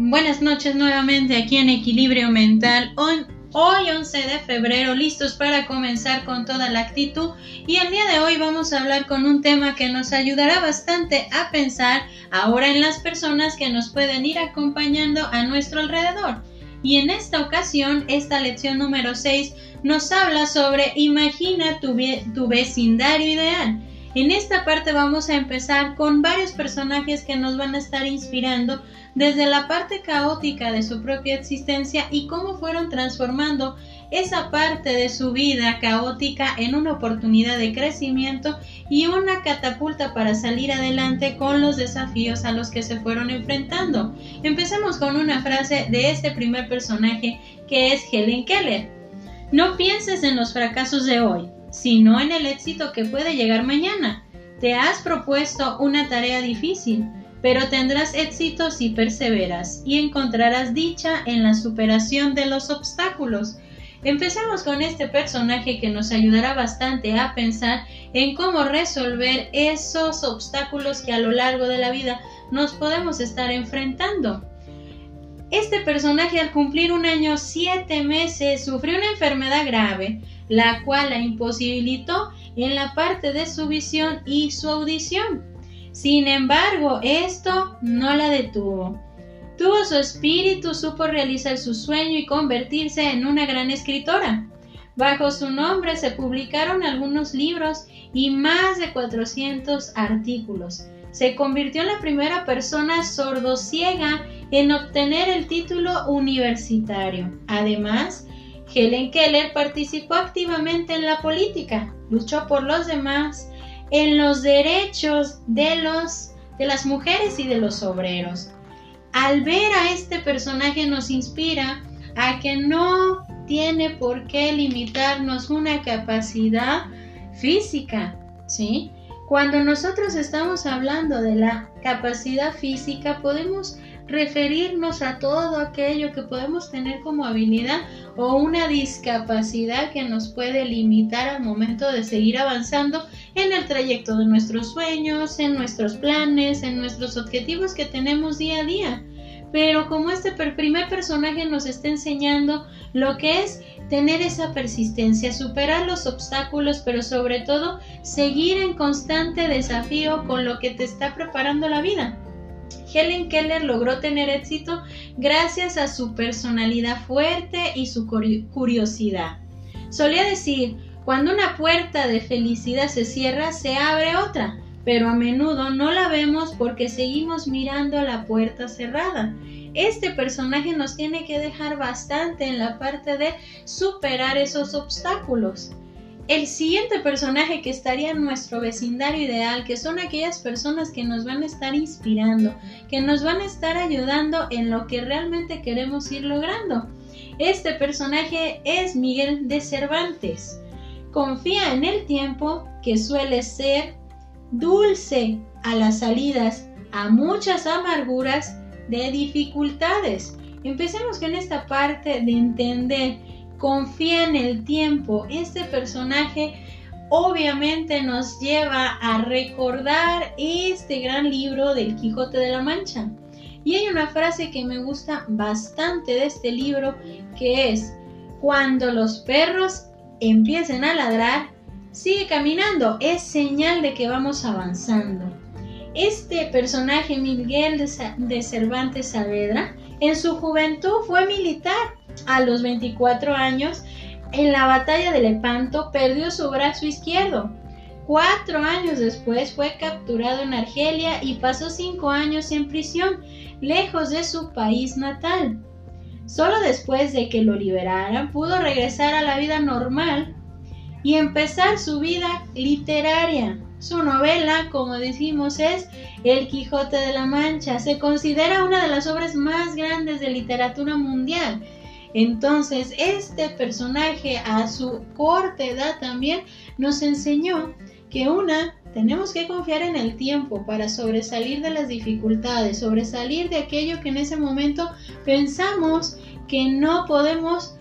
Buenas noches nuevamente aquí en Equilibrio Mental. Hoy, 11 de febrero, listos para comenzar con toda la actitud y el día de hoy vamos a hablar con un tema que nos ayudará bastante a pensar ahora en las personas que nos pueden ir acompañando a nuestro alrededor. Y en esta ocasión, esta lección número 6 nos habla sobre imagina tu, tu vecindario ideal. En esta parte vamos a empezar con varios personajes que nos van a estar inspirando desde la parte caótica de su propia existencia y cómo fueron transformando esa parte de su vida caótica en una oportunidad de crecimiento y una catapulta para salir adelante con los desafíos a los que se fueron enfrentando. Empecemos con una frase de este primer personaje que es Helen Keller. No pienses en los fracasos de hoy, sino en el éxito que puede llegar mañana. Te has propuesto una tarea difícil, pero tendrás éxito si perseveras y encontrarás dicha en la superación de los obstáculos. Empecemos con este personaje que nos ayudará bastante a pensar en cómo resolver esos obstáculos que a lo largo de la vida nos podemos estar enfrentando. Este personaje al cumplir un año siete meses sufrió una enfermedad grave, la cual la imposibilitó en la parte de su visión y su audición. Sin embargo, esto no la detuvo. Tuvo su espíritu, supo realizar su sueño y convertirse en una gran escritora. Bajo su nombre se publicaron algunos libros y más de 400 artículos. Se convirtió en la primera persona sordociega en obtener el título universitario. Además, Helen Keller participó activamente en la política, luchó por los demás, en los derechos de, los, de las mujeres y de los obreros. Al ver a este personaje nos inspira a que no tiene por qué limitarnos una capacidad física, ¿sí? Cuando nosotros estamos hablando de la capacidad física, podemos referirnos a todo aquello que podemos tener como habilidad o una discapacidad que nos puede limitar al momento de seguir avanzando en el trayecto de nuestros sueños, en nuestros planes, en nuestros objetivos que tenemos día a día. Pero como este primer personaje nos está enseñando lo que es tener esa persistencia, superar los obstáculos, pero sobre todo seguir en constante desafío con lo que te está preparando la vida. Helen Keller logró tener éxito gracias a su personalidad fuerte y su curiosidad. Solía decir, cuando una puerta de felicidad se cierra, se abre otra, pero a menudo no la vemos porque seguimos mirando la puerta cerrada. Este personaje nos tiene que dejar bastante en la parte de superar esos obstáculos el siguiente personaje que estaría en nuestro vecindario ideal, que son aquellas personas que nos van a estar inspirando, que nos van a estar ayudando en lo que realmente queremos ir logrando. Este personaje es Miguel de Cervantes. Confía en el tiempo que suele ser dulce a las salidas a muchas amarguras de dificultades. Empecemos con esta parte de entender confía en el tiempo. Este personaje obviamente nos lleva a recordar este gran libro del Quijote de la Mancha. Y hay una frase que me gusta bastante de este libro que es, cuando los perros empiecen a ladrar, sigue caminando, es señal de que vamos avanzando. Este personaje, Miguel de Cervantes Saavedra, en su juventud fue militar a los 24 años, en la batalla de Lepanto perdió su brazo izquierdo. Cuatro años después fue capturado en Argelia y pasó cinco años en prisión, lejos de su país natal. Solo después de que lo liberaran pudo regresar a la vida normal y empezar su vida literaria. Su novela, como decimos, es El Quijote de la Mancha. Se considera una de las obras más grandes de literatura mundial entonces, este personaje a su corta edad también nos enseñó que una, tenemos que confiar en el tiempo para sobresalir de las dificultades, sobresalir de aquello que en ese momento pensamos que no podemos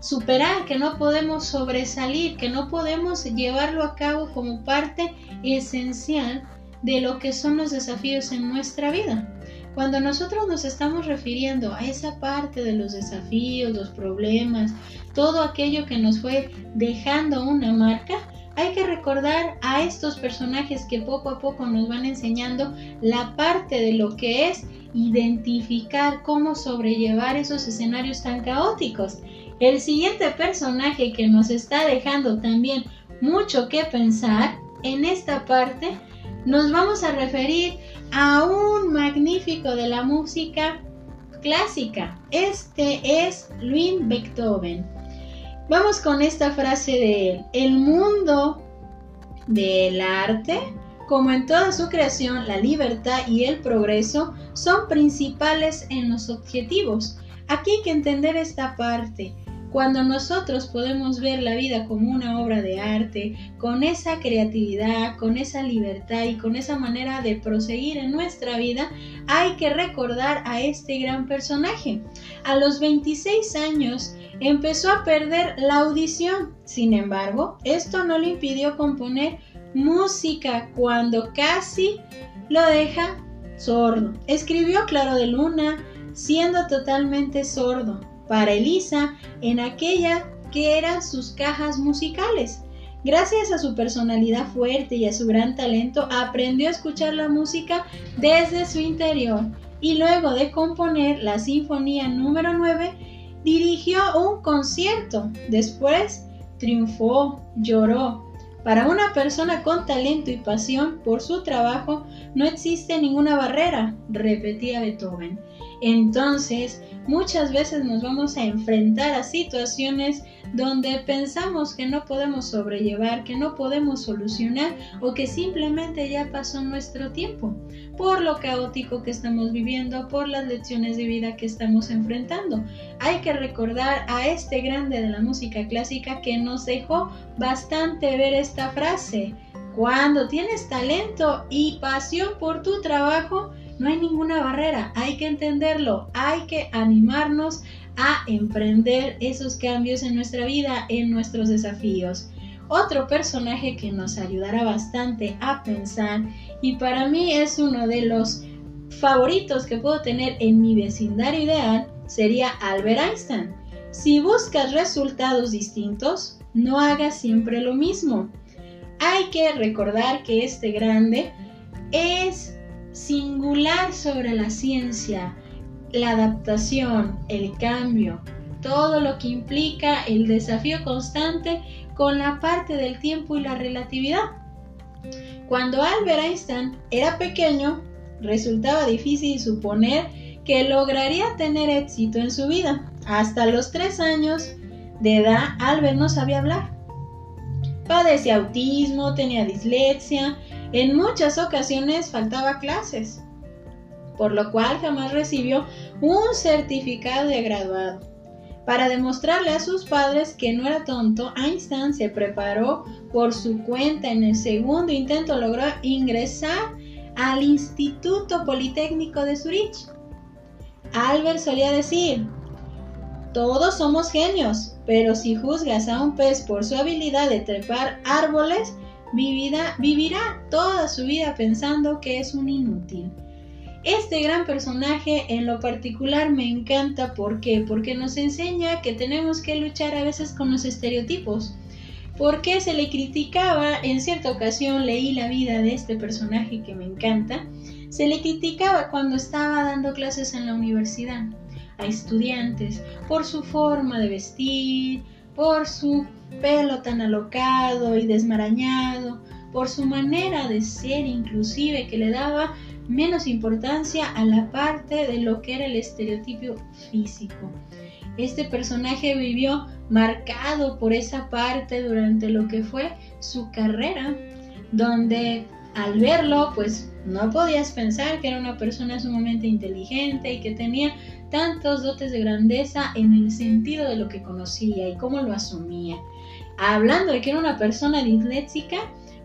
superar, que no podemos sobresalir, que no podemos llevarlo a cabo como parte esencial de lo que son los desafíos en nuestra vida. Cuando nosotros nos estamos refiriendo a esa parte de los desafíos, los problemas, todo aquello que nos fue dejando una marca, hay que recordar a estos personajes que poco a poco nos van enseñando la parte de lo que es identificar cómo sobrellevar esos escenarios tan caóticos. El siguiente personaje que nos está dejando también mucho que pensar en esta parte, nos vamos a referir a un magnífico de la música clásica. Este es Louis Beethoven. Vamos con esta frase de él. El mundo del arte, como en toda su creación, la libertad y el progreso son principales en los objetivos. Aquí hay que entender esta parte. Cuando nosotros podemos ver la vida como una obra de arte, con esa creatividad, con esa libertad y con esa manera de proseguir en nuestra vida, hay que recordar a este gran personaje. A los 26 años empezó a perder la audición. Sin embargo, esto no le impidió componer música cuando casi lo deja sordo. Escribió Claro de Luna siendo totalmente sordo para Elisa en aquella que eran sus cajas musicales. Gracias a su personalidad fuerte y a su gran talento, aprendió a escuchar la música desde su interior y luego de componer la Sinfonía número 9, dirigió un concierto. Después triunfó, lloró. Para una persona con talento y pasión por su trabajo no existe ninguna barrera, repetía Beethoven. Entonces, muchas veces nos vamos a enfrentar a situaciones donde pensamos que no podemos sobrellevar, que no podemos solucionar o que simplemente ya pasó nuestro tiempo, por lo caótico que estamos viviendo, por las lecciones de vida que estamos enfrentando. Hay que recordar a este grande de la música clásica que nos dejó bastante ver esta frase. Cuando tienes talento y pasión por tu trabajo, no hay ninguna barrera, hay que entenderlo, hay que animarnos a emprender esos cambios en nuestra vida, en nuestros desafíos. Otro personaje que nos ayudará bastante a pensar y para mí es uno de los favoritos que puedo tener en mi vecindario ideal sería Albert Einstein. Si buscas resultados distintos, no hagas siempre lo mismo. Hay que recordar que este grande es singular sobre la ciencia, la adaptación, el cambio, todo lo que implica el desafío constante con la parte del tiempo y la relatividad. Cuando Albert Einstein era pequeño, resultaba difícil suponer que lograría tener éxito en su vida. Hasta los tres años de edad, Albert no sabía hablar. Padecía autismo, tenía dislexia en muchas ocasiones faltaba clases, por lo cual jamás recibió un certificado de graduado. Para demostrarle a sus padres que no era tonto, Einstein se preparó por su cuenta. En el segundo intento logró ingresar al Instituto Politécnico de Zurich. Albert solía decir, todos somos genios, pero si juzgas a un pez por su habilidad de trepar árboles, vivirá, toda su vida pensando que es un inútil. Este gran personaje en lo particular me encanta ¿por qué? porque nos enseña que tenemos que luchar a veces con los estereotipos. Porque se le criticaba, en cierta ocasión leí la vida de este personaje que me encanta, se le criticaba cuando estaba dando clases en la universidad estudiantes por su forma de vestir, por su pelo tan alocado y desmarañado, por su manera de ser inclusive que le daba menos importancia a la parte de lo que era el estereotipo físico. Este personaje vivió marcado por esa parte durante lo que fue su carrera, donde al verlo pues no podías pensar que era una persona sumamente inteligente y que tenía tantos dotes de grandeza en el sentido de lo que conocía y cómo lo asumía. Hablando de que era una persona disléxica,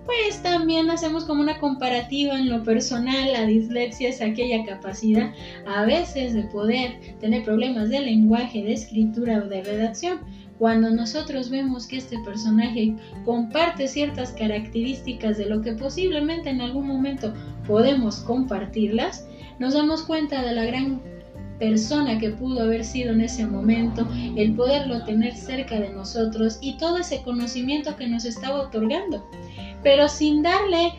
pues también hacemos como una comparativa en lo personal. La dislexia es aquella capacidad a veces de poder tener problemas de lenguaje, de escritura o de redacción. Cuando nosotros vemos que este personaje comparte ciertas características de lo que posiblemente en algún momento podemos compartirlas, nos damos cuenta de la gran persona que pudo haber sido en ese momento, el poderlo tener cerca de nosotros y todo ese conocimiento que nos estaba otorgando, pero sin darle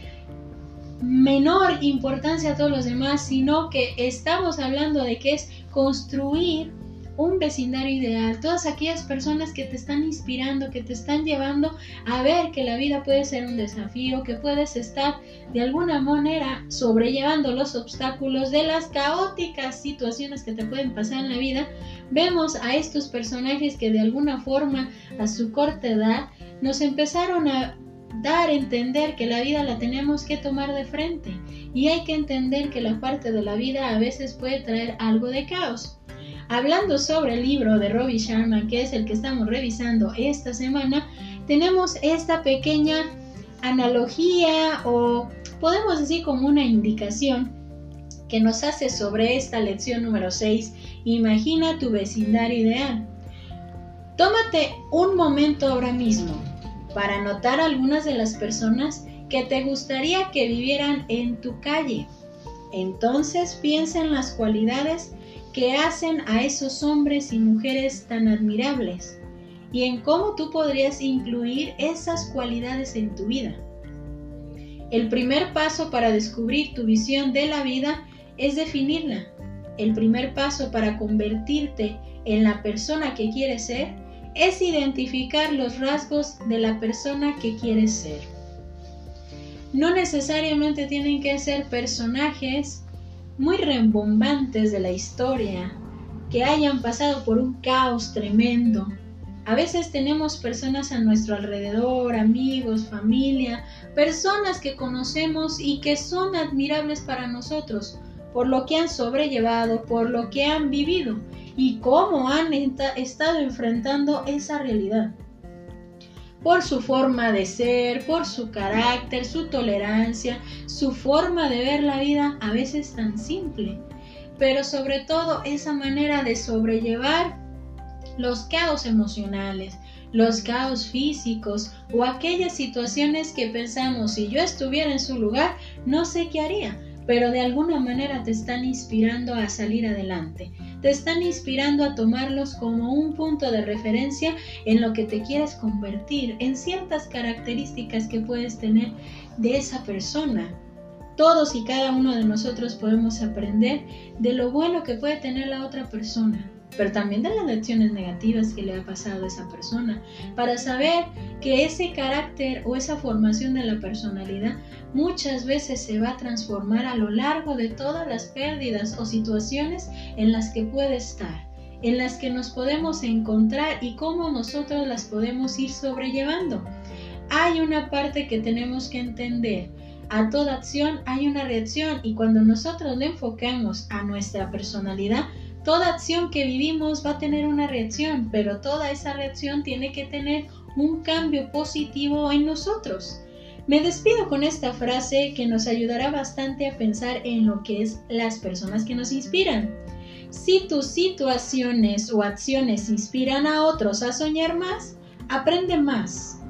menor importancia a todos los demás, sino que estamos hablando de que es construir un vecindario ideal, todas aquellas personas que te están inspirando, que te están llevando a ver que la vida puede ser un desafío, que puedes estar de alguna manera sobrellevando los obstáculos de las caóticas situaciones que te pueden pasar en la vida, vemos a estos personajes que de alguna forma a su corta edad nos empezaron a dar a entender que la vida la tenemos que tomar de frente y hay que entender que la parte de la vida a veces puede traer algo de caos. Hablando sobre el libro de Robbie Sharma, que es el que estamos revisando esta semana, tenemos esta pequeña analogía o podemos decir como una indicación que nos hace sobre esta lección número 6. Imagina tu vecindario ideal. Tómate un momento ahora mismo para notar algunas de las personas que te gustaría que vivieran en tu calle. Entonces piensa en las cualidades que hacen a esos hombres y mujeres tan admirables y en cómo tú podrías incluir esas cualidades en tu vida. El primer paso para descubrir tu visión de la vida es definirla. El primer paso para convertirte en la persona que quieres ser es identificar los rasgos de la persona que quieres ser. No necesariamente tienen que ser personajes muy rembombantes de la historia, que hayan pasado por un caos tremendo. A veces tenemos personas a nuestro alrededor, amigos, familia, personas que conocemos y que son admirables para nosotros por lo que han sobrellevado, por lo que han vivido y cómo han estado enfrentando esa realidad por su forma de ser, por su carácter, su tolerancia, su forma de ver la vida a veces tan simple, pero sobre todo esa manera de sobrellevar los caos emocionales, los caos físicos o aquellas situaciones que pensamos si yo estuviera en su lugar no sé qué haría, pero de alguna manera te están inspirando a salir adelante te están inspirando a tomarlos como un punto de referencia en lo que te quieres convertir, en ciertas características que puedes tener de esa persona. Todos y cada uno de nosotros podemos aprender de lo bueno que puede tener la otra persona pero también de las lecciones negativas que le ha pasado a esa persona, para saber que ese carácter o esa formación de la personalidad muchas veces se va a transformar a lo largo de todas las pérdidas o situaciones en las que puede estar, en las que nos podemos encontrar y cómo nosotros las podemos ir sobrellevando. Hay una parte que tenemos que entender. A toda acción hay una reacción y cuando nosotros le enfocamos a nuestra personalidad, Toda acción que vivimos va a tener una reacción, pero toda esa reacción tiene que tener un cambio positivo en nosotros. Me despido con esta frase que nos ayudará bastante a pensar en lo que es las personas que nos inspiran. Si tus situaciones o acciones inspiran a otros a soñar más, aprende más,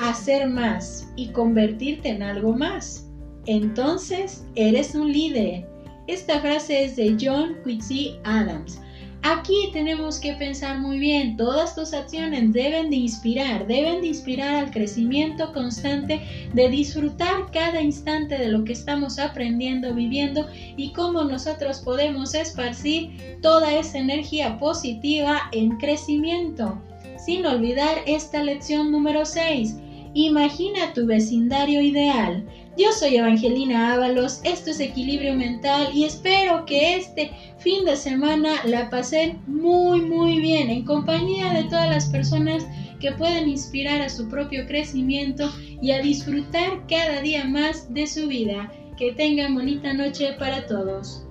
hacer más y convertirte en algo más. Entonces eres un líder esta frase es de John Quincy Adams. Aquí tenemos que pensar muy bien, todas tus acciones deben de inspirar, deben de inspirar al crecimiento constante, de disfrutar cada instante de lo que estamos aprendiendo, viviendo y cómo nosotros podemos esparcir toda esa energía positiva en crecimiento. Sin olvidar esta lección número 6. Imagina tu vecindario ideal. Yo soy Evangelina Ábalos, esto es Equilibrio Mental y espero que este fin de semana la pasen muy muy bien en compañía de todas las personas que puedan inspirar a su propio crecimiento y a disfrutar cada día más de su vida. Que tengan bonita noche para todos.